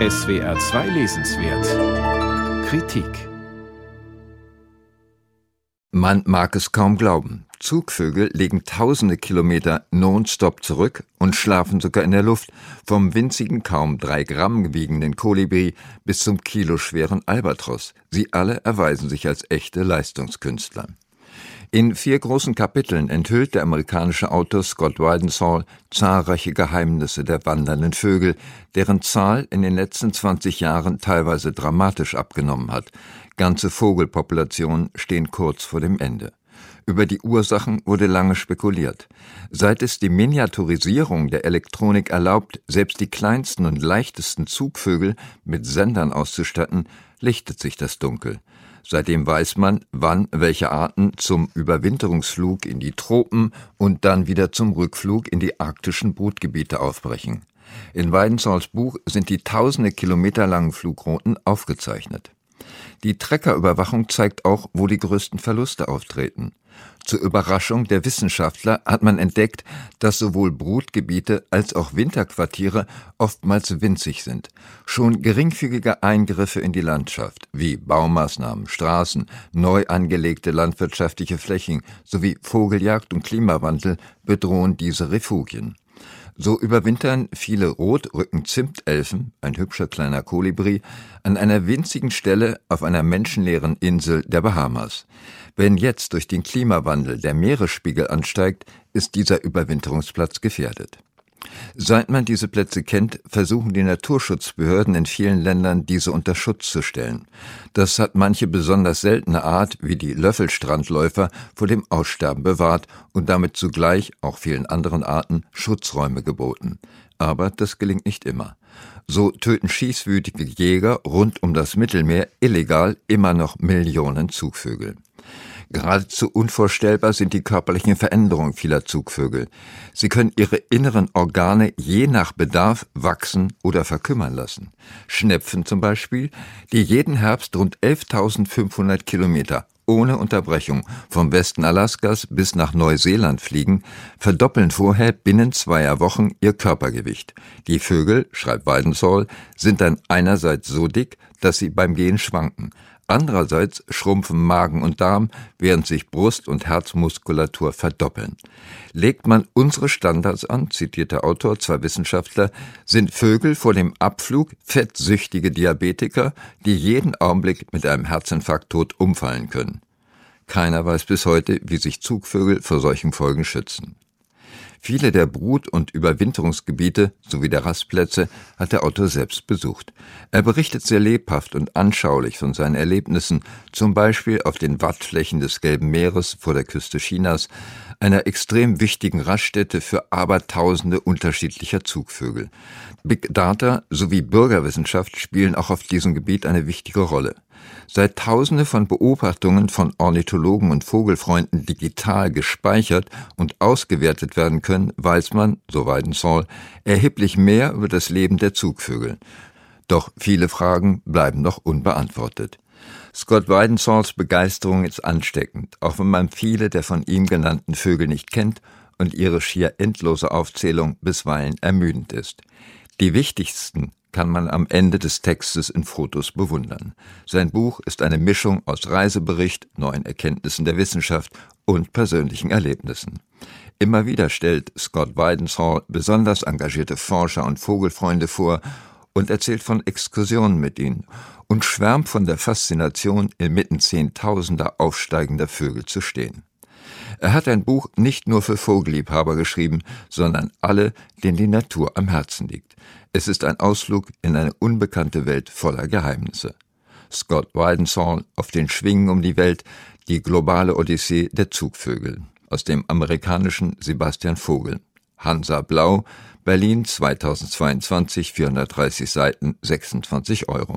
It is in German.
SWR 2 Lesenswert Kritik Man mag es kaum glauben. Zugvögel legen tausende Kilometer nonstop zurück und schlafen sogar in der Luft, vom winzigen, kaum drei Gramm wiegenden Kolibri bis zum kiloschweren Albatros. Sie alle erweisen sich als echte Leistungskünstler. In vier großen Kapiteln enthüllt der amerikanische Autor Scott Weidenthal zahlreiche Geheimnisse der wandernden Vögel, deren Zahl in den letzten 20 Jahren teilweise dramatisch abgenommen hat. Ganze Vogelpopulationen stehen kurz vor dem Ende. Über die Ursachen wurde lange spekuliert. Seit es die Miniaturisierung der Elektronik erlaubt, selbst die kleinsten und leichtesten Zugvögel mit Sendern auszustatten, lichtet sich das Dunkel. Seitdem weiß man, wann welche Arten zum Überwinterungsflug in die Tropen und dann wieder zum Rückflug in die arktischen Brutgebiete aufbrechen. In Weidenzorls Buch sind die tausende Kilometer langen Flugrouten aufgezeichnet. Die Treckerüberwachung zeigt auch, wo die größten Verluste auftreten. Zur Überraschung der Wissenschaftler hat man entdeckt, dass sowohl Brutgebiete als auch Winterquartiere oftmals winzig sind. Schon geringfügige Eingriffe in die Landschaft, wie Baumaßnahmen, Straßen, neu angelegte landwirtschaftliche Flächen sowie Vogeljagd und Klimawandel bedrohen diese Refugien. So überwintern viele Rotrücken-Zimtelfen, ein hübscher kleiner Kolibri, an einer winzigen Stelle auf einer menschenleeren Insel der Bahamas. Wenn jetzt durch den Klimawandel der Meeresspiegel ansteigt, ist dieser Überwinterungsplatz gefährdet. Seit man diese Plätze kennt, versuchen die Naturschutzbehörden in vielen Ländern, diese unter Schutz zu stellen. Das hat manche besonders seltene Art, wie die Löffelstrandläufer, vor dem Aussterben bewahrt und damit zugleich auch vielen anderen Arten Schutzräume geboten. Aber das gelingt nicht immer. So töten schießwütige Jäger rund um das Mittelmeer illegal immer noch Millionen Zugvögel. Geradezu unvorstellbar sind die körperlichen Veränderungen vieler Zugvögel. Sie können ihre inneren Organe je nach Bedarf wachsen oder verkümmern lassen. Schnepfen zum Beispiel, die jeden Herbst rund 11.500 Kilometer ohne Unterbrechung vom Westen Alaskas bis nach Neuseeland fliegen, verdoppeln vorher binnen zweier Wochen ihr Körpergewicht. Die Vögel, schreibt Weidenthal, sind dann einerseits so dick, dass sie beim Gehen schwanken. Andererseits schrumpfen Magen und Darm, während sich Brust- und Herzmuskulatur verdoppeln. Legt man unsere Standards an, zitiert der Autor, zwei Wissenschaftler, sind Vögel vor dem Abflug fettsüchtige Diabetiker, die jeden Augenblick mit einem Herzinfarkt tot umfallen können. Keiner weiß bis heute, wie sich Zugvögel vor solchen Folgen schützen. Viele der Brut- und Überwinterungsgebiete sowie der Rastplätze hat der Autor selbst besucht. Er berichtet sehr lebhaft und anschaulich von seinen Erlebnissen, zum Beispiel auf den Wattflächen des Gelben Meeres vor der Küste Chinas, einer extrem wichtigen Raststätte für abertausende unterschiedlicher Zugvögel. Big Data sowie Bürgerwissenschaft spielen auch auf diesem Gebiet eine wichtige Rolle. Seit Tausende von Beobachtungen von Ornithologen und Vogelfreunden digital gespeichert und ausgewertet werden können, weiß man, so Weidenthal, erheblich mehr über das Leben der Zugvögel. Doch viele Fragen bleiben noch unbeantwortet. Scott Weidenthals Begeisterung ist ansteckend, auch wenn man viele der von ihm genannten Vögel nicht kennt und ihre schier endlose Aufzählung bisweilen ermüdend ist. Die wichtigsten kann man am Ende des Textes in Fotos bewundern. Sein Buch ist eine Mischung aus Reisebericht, neuen Erkenntnissen der Wissenschaft und persönlichen Erlebnissen. Immer wieder stellt Scott Weidenthal besonders engagierte Forscher und Vogelfreunde vor und erzählt von Exkursionen mit ihnen und schwärmt von der Faszination, inmitten zehntausender aufsteigender Vögel zu stehen. Er hat ein Buch nicht nur für Vogelliebhaber geschrieben, sondern alle, denen die Natur am Herzen liegt. Es ist ein Ausflug in eine unbekannte Welt voller Geheimnisse. Scott Weidenthal auf den Schwingen um die Welt, die globale Odyssee der Zugvögel aus dem amerikanischen Sebastian Vogel. Hansa Blau, Berlin 2022, 430 Seiten, 26 Euro.